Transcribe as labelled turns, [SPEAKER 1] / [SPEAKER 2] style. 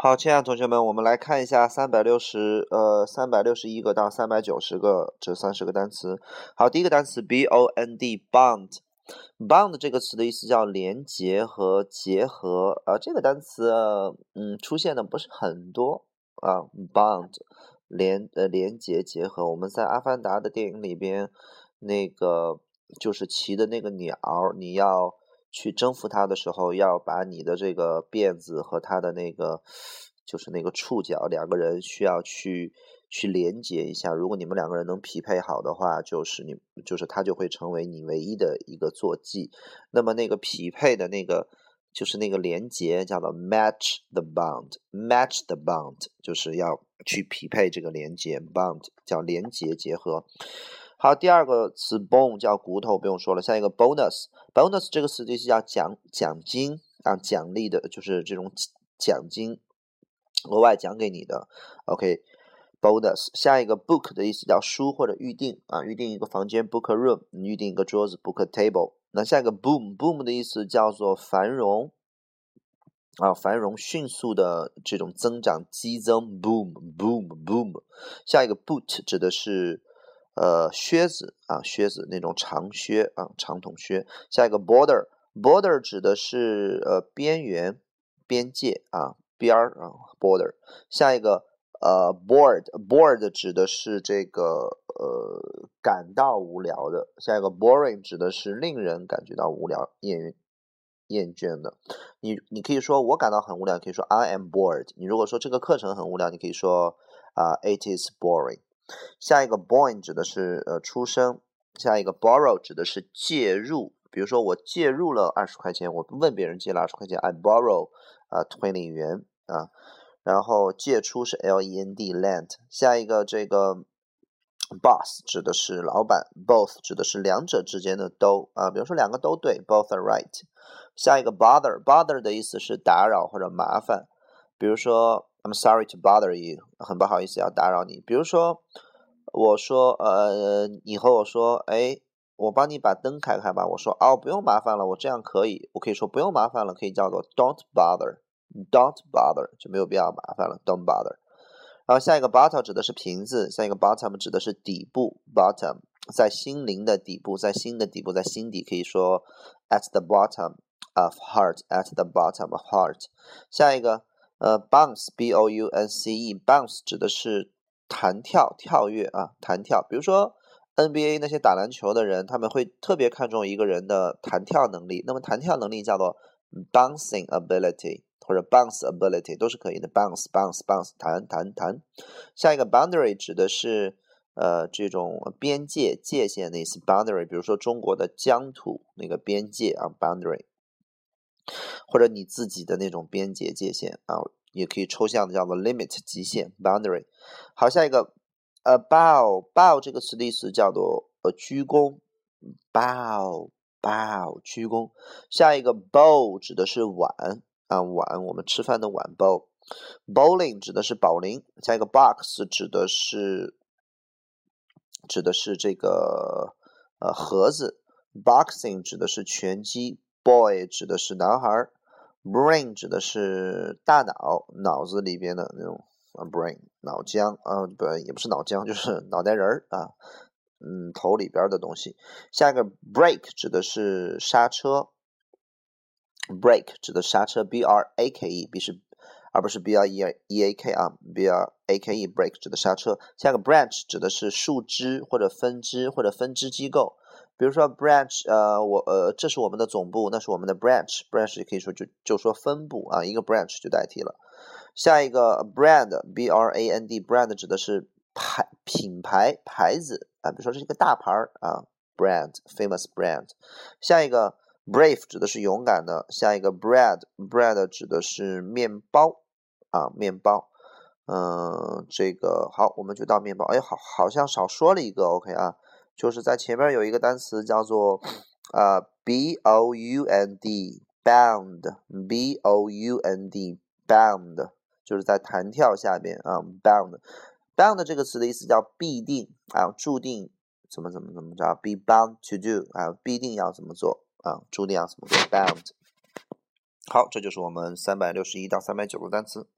[SPEAKER 1] 好，亲爱的同学们，我们来看一下三百六十呃三百六十一个到三百九十个这三十个单词。好，第一个单词 b o n d bond bond 这个词的意思叫连结和结合，呃，这个单词嗯出现的不是很多啊，bond 连呃连结结合，我们在阿凡达的电影里边那个就是骑的那个鸟，你要。去征服它的时候，要把你的这个辫子和它的那个，就是那个触角，两个人需要去去连接一下。如果你们两个人能匹配好的话，就是你就是它就会成为你唯一的一个坐骑。那么那个匹配的那个就是那个连接叫做 match the bond，match the bond 就是要去匹配这个连接 bond 叫连接结合。好，第二个词 bone 叫骨头，不用说了。下一个 bonus bonus 这个词的意思叫奖奖金啊，奖励的，就是这种奖金额外奖给你的。OK，bonus。下一个 book 的意思叫书或者预定啊，预定一个房间 book a room，预定一个桌子 book a table。那下一个 boom，boom 的意思叫做繁荣啊，繁荣迅速的这种增长激增 boom boom boom。下一个 boot 指的是。呃，靴子啊，靴子那种长靴啊，长筒靴。下一个 border，border 指的是呃边缘、边界啊，边儿啊，border。下一个呃 bored，bored 指的是这个呃感到无聊的。下一个 boring 指的是令人感觉到无聊、厌厌倦的。你你可以说我感到很无聊，可以说 I am bored。你如果说这个课程很无聊，你可以说啊，it is boring。下一个 born 指的是呃出生，下一个 borrow 指的是借入，比如说我借入了二十块钱，我问别人借了二十块钱，I borrow 啊 twenty 元啊，然后借出是 L E N D lend，下一个这个 boss 指的是老板，both 指的是两者之间的都啊，比如说两个都对，both are right，下一个 bother bother 的意思是打扰或者麻烦，比如说。I'm sorry to bother you，很不好意思要打扰你。比如说，我说，呃，你和我说，哎，我帮你把灯开开吧。我说，哦，不用麻烦了，我这样可以。我可以说不用麻烦了，可以叫做 Don't bother，Don't bother 就没有必要麻烦了，Don't bother。然后下一个 bottom 指的是瓶子，下一个 bottom 指的是底部，bottom 在心灵的底部，在心的底部，在心底可以说 at the bottom of heart，at the bottom of heart。下一个。呃，bounce，b o u n c e，bounce 指的是弹跳、跳跃啊，弹跳。比如说 NBA 那些打篮球的人，他们会特别看重一个人的弹跳能力。那么弹跳能力叫做 bouncing ability 或者 bounce ability 都是可以的。bounce，bounce，bounce，弹弹弹。下一个 boundary 指的是呃这种边界、界限的意思。boundary，比如说中国的疆土那个边界啊，boundary。或者你自己的那种边界界限啊，也可以抽象的叫做 limit 极限 boundary。好，下一个呃 bow bow 这个词的意思叫做呃鞠躬 bow bow 鞠躬。下一个 bow 指的是碗啊碗，我们吃饭的碗 bowl。bowling 指的是保龄。下一个 box 指的是指的是这个呃盒子。boxing 指的是拳击。Boy 指的是男孩，brain 指的是大脑，脑子里边的那种啊，brain 脑浆啊，不也不是脑浆，就是脑袋仁儿啊，嗯，头里边的东西。下一个 Break 指的是刹车，Break 指的刹车，b r a k e b 是而不是 b r e e a k 啊，B-R-A-K-E，Break 指的刹车。下一个 branch 指的是树枝或者分支或者分支机构。比如说 branch，呃，我呃，这是我们的总部，那是我们的 branch，branch 也可以说就就说分部啊，一个 branch 就代替了。下一个 brand，b r a n d，brand 指的是牌品牌牌子啊，比如说这是一个大牌儿啊，brand，famous brand。下一个 brave 指的是勇敢的，下一个 bread，bread 指的是面包啊，面包。嗯，这个好，我们就到面包。哎，好，好像少说了一个，OK 啊。就是在前面有一个单词叫做啊，b o u n d，bound，b o u n d，bound，就是在弹跳下边啊，bound，bound 这个词的意思叫必定啊，注定怎么怎么怎么着，be bound to do 啊，必定要怎么做啊，注定要怎么做，bound。好，这就是我们三百六十一到三百九个单词。